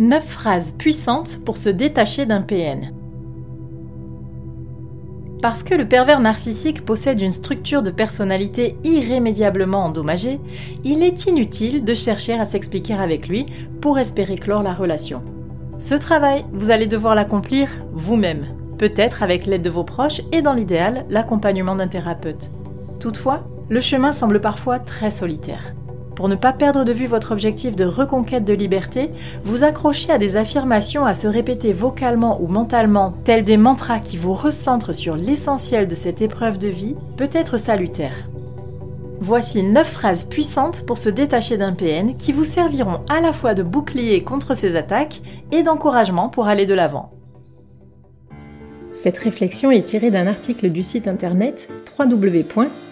9 phrases puissantes pour se détacher d'un PN. Parce que le pervers narcissique possède une structure de personnalité irrémédiablement endommagée, il est inutile de chercher à s'expliquer avec lui pour espérer clore la relation. Ce travail, vous allez devoir l'accomplir vous-même, peut-être avec l'aide de vos proches et dans l'idéal, l'accompagnement d'un thérapeute. Toutefois, le chemin semble parfois très solitaire. Pour ne pas perdre de vue votre objectif de reconquête de liberté, vous accrochez à des affirmations à se répéter vocalement ou mentalement, tels des mantras qui vous recentrent sur l'essentiel de cette épreuve de vie, peut être salutaire. Voici 9 phrases puissantes pour se détacher d'un PN qui vous serviront à la fois de bouclier contre ces attaques et d'encouragement pour aller de l'avant. Cette réflexion est tirée d'un article du site internet www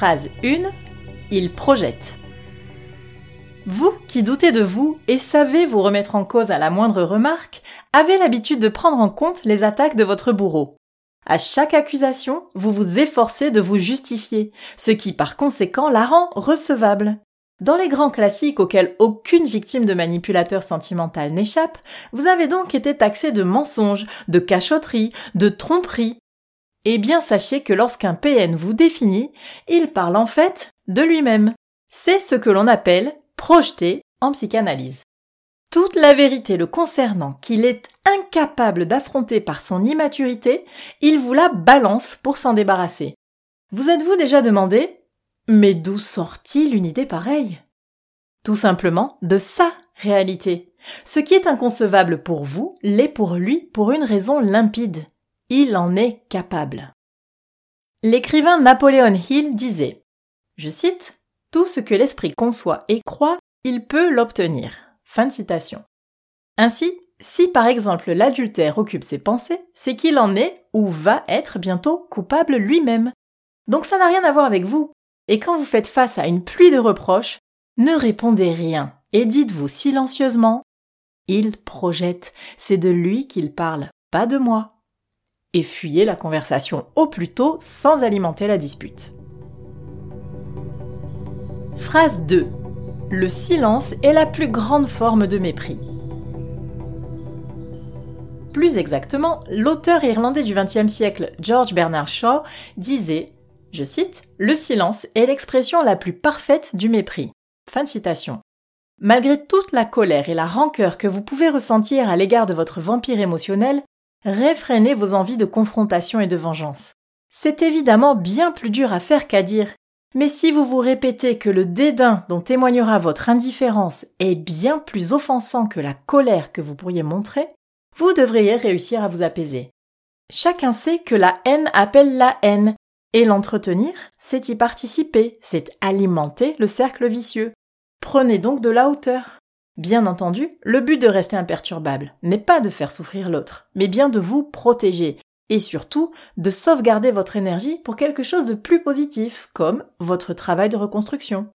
Phrase 1. Il projette. Vous qui doutez de vous et savez vous remettre en cause à la moindre remarque, avez l'habitude de prendre en compte les attaques de votre bourreau. À chaque accusation, vous vous efforcez de vous justifier, ce qui par conséquent la rend recevable. Dans les grands classiques auxquels aucune victime de manipulateur sentimental n'échappe, vous avez donc été taxé de mensonges, de cachotterie, de tromperie, eh bien sachez que lorsqu'un PN vous définit, il parle en fait de lui-même. C'est ce que l'on appelle projeter en psychanalyse. Toute la vérité le concernant qu'il est incapable d'affronter par son immaturité, il vous la balance pour s'en débarrasser. Vous êtes-vous déjà demandé Mais d'où sort-il une idée pareille? Tout simplement de sa réalité. Ce qui est inconcevable pour vous l'est pour lui pour une raison limpide. Il en est capable. L'écrivain Napoléon Hill disait, je cite, Tout ce que l'esprit conçoit et croit, il peut l'obtenir. Fin de citation. Ainsi, si par exemple l'adultère occupe ses pensées, c'est qu'il en est ou va être bientôt coupable lui-même. Donc ça n'a rien à voir avec vous. Et quand vous faites face à une pluie de reproches, ne répondez rien et dites-vous silencieusement Il projette, c'est de lui qu'il parle, pas de moi et fuyez la conversation au plus tôt sans alimenter la dispute. Phrase 2. Le silence est la plus grande forme de mépris. Plus exactement, l'auteur irlandais du XXe siècle George Bernard Shaw disait, je cite, Le silence est l'expression la plus parfaite du mépris. Fin de citation. Malgré toute la colère et la rancœur que vous pouvez ressentir à l'égard de votre vampire émotionnel, réfrénez vos envies de confrontation et de vengeance. C'est évidemment bien plus dur à faire qu'à dire, mais si vous vous répétez que le dédain dont témoignera votre indifférence est bien plus offensant que la colère que vous pourriez montrer, vous devriez réussir à vous apaiser. Chacun sait que la haine appelle la haine, et l'entretenir, c'est y participer, c'est alimenter le cercle vicieux. Prenez donc de la hauteur. Bien entendu, le but de rester imperturbable n'est pas de faire souffrir l'autre, mais bien de vous protéger, et surtout de sauvegarder votre énergie pour quelque chose de plus positif, comme votre travail de reconstruction.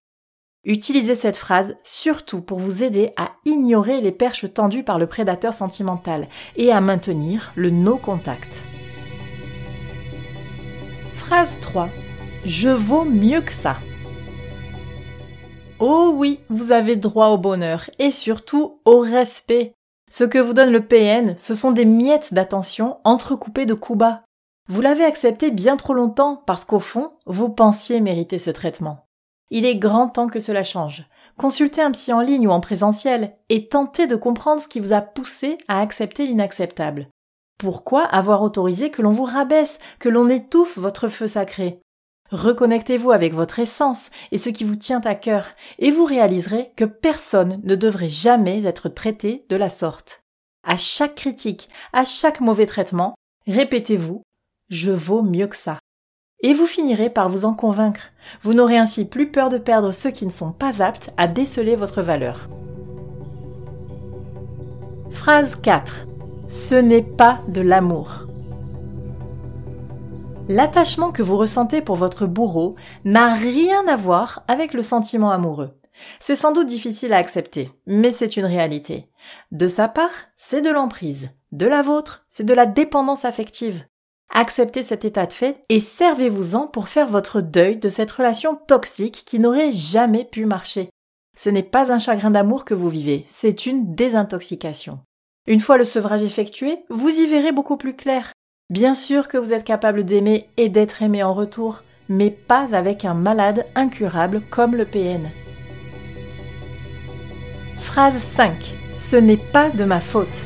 Utilisez cette phrase surtout pour vous aider à ignorer les perches tendues par le prédateur sentimental et à maintenir le no-contact. Phrase 3. Je vaux mieux que ça. Oh oui, vous avez droit au bonheur et surtout au respect. Ce que vous donne le PN, ce sont des miettes d'attention entrecoupées de coups bas. Vous l'avez accepté bien trop longtemps parce qu'au fond, vous pensiez mériter ce traitement. Il est grand temps que cela change. Consultez un psy en ligne ou en présentiel et tentez de comprendre ce qui vous a poussé à accepter l'inacceptable. Pourquoi avoir autorisé que l'on vous rabaisse, que l'on étouffe votre feu sacré? Reconnectez-vous avec votre essence et ce qui vous tient à cœur, et vous réaliserez que personne ne devrait jamais être traité de la sorte. À chaque critique, à chaque mauvais traitement, répétez-vous Je vaux mieux que ça. et vous finirez par vous en convaincre. Vous n'aurez ainsi plus peur de perdre ceux qui ne sont pas aptes à déceler votre valeur. Phrase 4. Ce n'est pas de l'amour. L'attachement que vous ressentez pour votre bourreau n'a rien à voir avec le sentiment amoureux. C'est sans doute difficile à accepter, mais c'est une réalité. De sa part, c'est de l'emprise. De la vôtre, c'est de la dépendance affective. Acceptez cet état de fait et servez-vous-en pour faire votre deuil de cette relation toxique qui n'aurait jamais pu marcher. Ce n'est pas un chagrin d'amour que vous vivez, c'est une désintoxication. Une fois le sevrage effectué, vous y verrez beaucoup plus clair. Bien sûr que vous êtes capable d'aimer et d'être aimé en retour, mais pas avec un malade incurable comme le PN. Phrase 5. Ce n'est pas de ma faute.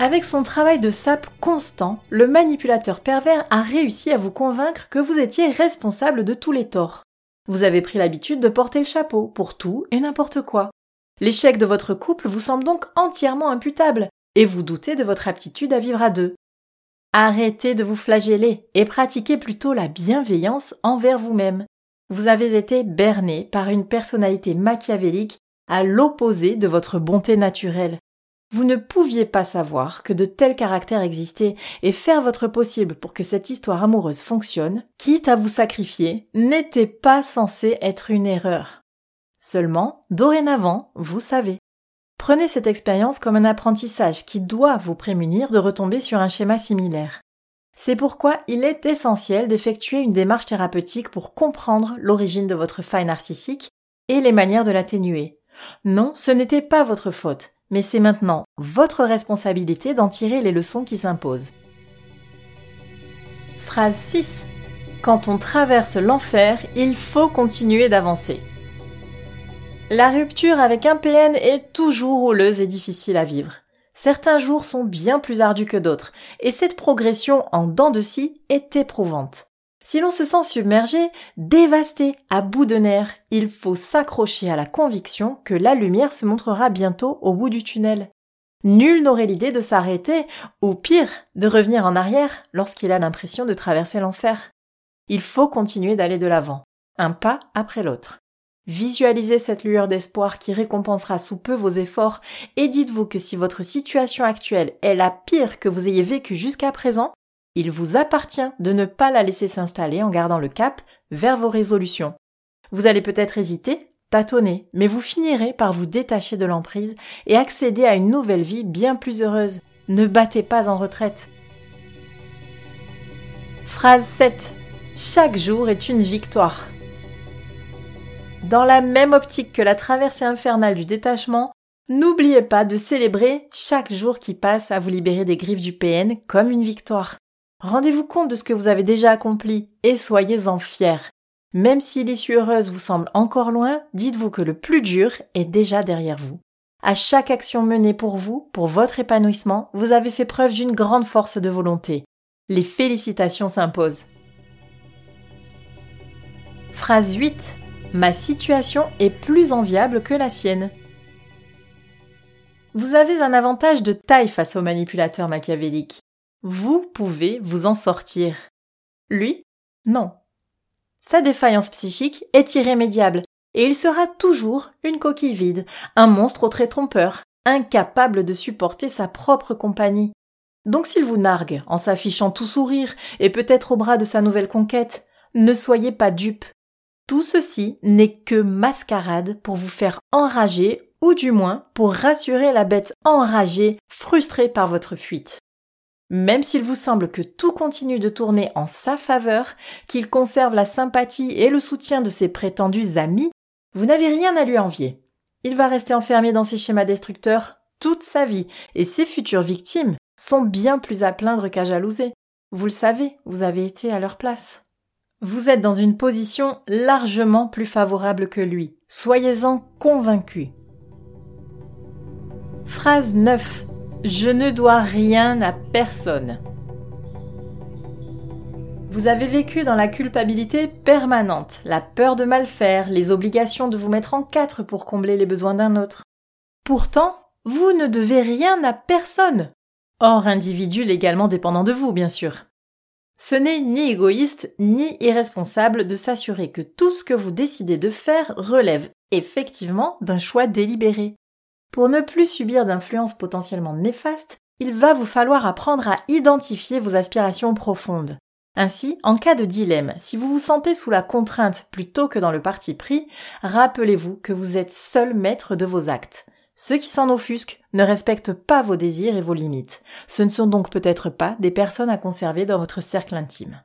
Avec son travail de sape constant, le manipulateur pervers a réussi à vous convaincre que vous étiez responsable de tous les torts. Vous avez pris l'habitude de porter le chapeau pour tout et n'importe quoi. L'échec de votre couple vous semble donc entièrement imputable, et vous doutez de votre aptitude à vivre à deux. Arrêtez de vous flageller et pratiquez plutôt la bienveillance envers vous-même. Vous avez été berné par une personnalité machiavélique à l'opposé de votre bonté naturelle. Vous ne pouviez pas savoir que de tels caractères existaient et faire votre possible pour que cette histoire amoureuse fonctionne, quitte à vous sacrifier, n'était pas censé être une erreur. Seulement, dorénavant, vous savez. Prenez cette expérience comme un apprentissage qui doit vous prémunir de retomber sur un schéma similaire. C'est pourquoi il est essentiel d'effectuer une démarche thérapeutique pour comprendre l'origine de votre faille narcissique et les manières de l'atténuer. Non, ce n'était pas votre faute, mais c'est maintenant votre responsabilité d'en tirer les leçons qui s'imposent. Phrase 6. Quand on traverse l'enfer, il faut continuer d'avancer. La rupture avec un PN est toujours houleuse et difficile à vivre. Certains jours sont bien plus ardus que d'autres, et cette progression en dents de scie est éprouvante. Si l'on se sent submergé, dévasté, à bout de nerfs, il faut s'accrocher à la conviction que la lumière se montrera bientôt au bout du tunnel. Nul n'aurait l'idée de s'arrêter, ou pire, de revenir en arrière lorsqu'il a l'impression de traverser l'enfer. Il faut continuer d'aller de l'avant, un pas après l'autre. Visualisez cette lueur d'espoir qui récompensera sous peu vos efforts et dites-vous que si votre situation actuelle est la pire que vous ayez vécue jusqu'à présent, il vous appartient de ne pas la laisser s'installer en gardant le cap vers vos résolutions. Vous allez peut-être hésiter, tâtonner, mais vous finirez par vous détacher de l'emprise et accéder à une nouvelle vie bien plus heureuse. Ne battez pas en retraite. Phrase 7. Chaque jour est une victoire. Dans la même optique que la traversée infernale du détachement, n'oubliez pas de célébrer chaque jour qui passe à vous libérer des griffes du PN comme une victoire. Rendez-vous compte de ce que vous avez déjà accompli et soyez-en fiers. Même si l'issue heureuse vous semble encore loin, dites-vous que le plus dur est déjà derrière vous. À chaque action menée pour vous, pour votre épanouissement, vous avez fait preuve d'une grande force de volonté. Les félicitations s'imposent. Phrase 8. Ma situation est plus enviable que la sienne. Vous avez un avantage de taille face au manipulateur machiavélique. Vous pouvez vous en sortir. Lui, non. Sa défaillance psychique est irrémédiable et il sera toujours une coquille vide, un monstre au trait trompeur, incapable de supporter sa propre compagnie. Donc s'il vous nargue en s'affichant tout sourire et peut-être au bras de sa nouvelle conquête, ne soyez pas dupe. Tout ceci n'est que mascarade pour vous faire enrager ou du moins pour rassurer la bête enragée, frustrée par votre fuite. Même s'il vous semble que tout continue de tourner en sa faveur, qu'il conserve la sympathie et le soutien de ses prétendus amis, vous n'avez rien à lui envier. Il va rester enfermé dans ses schémas destructeurs toute sa vie, et ses futures victimes sont bien plus à plaindre qu'à jalouser. Vous le savez, vous avez été à leur place. Vous êtes dans une position largement plus favorable que lui. Soyez-en convaincus. Phrase 9. Je ne dois rien à personne. Vous avez vécu dans la culpabilité permanente, la peur de mal faire, les obligations de vous mettre en quatre pour combler les besoins d'un autre. Pourtant, vous ne devez rien à personne. hors individu légalement dépendant de vous, bien sûr. Ce n'est ni égoïste ni irresponsable de s'assurer que tout ce que vous décidez de faire relève effectivement d'un choix délibéré. Pour ne plus subir d'influences potentiellement néfastes, il va vous falloir apprendre à identifier vos aspirations profondes. Ainsi, en cas de dilemme, si vous vous sentez sous la contrainte plutôt que dans le parti pris, rappelez-vous que vous êtes seul maître de vos actes. Ceux qui s'en offusquent ne respectent pas vos désirs et vos limites. Ce ne sont donc peut-être pas des personnes à conserver dans votre cercle intime.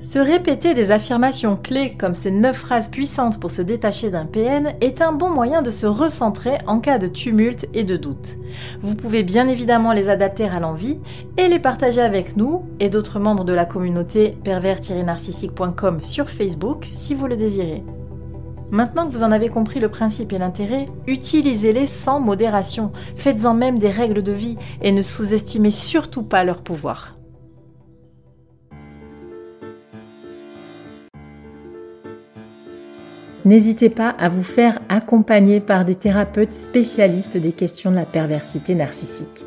Se répéter des affirmations clés comme ces neuf phrases puissantes pour se détacher d'un PN est un bon moyen de se recentrer en cas de tumulte et de doute. Vous pouvez bien évidemment les adapter à l'envie et les partager avec nous et d'autres membres de la communauté pervers-narcissique.com sur Facebook si vous le désirez. Maintenant que vous en avez compris le principe et l'intérêt, utilisez-les sans modération, faites-en même des règles de vie et ne sous-estimez surtout pas leur pouvoir. N'hésitez pas à vous faire accompagner par des thérapeutes spécialistes des questions de la perversité narcissique.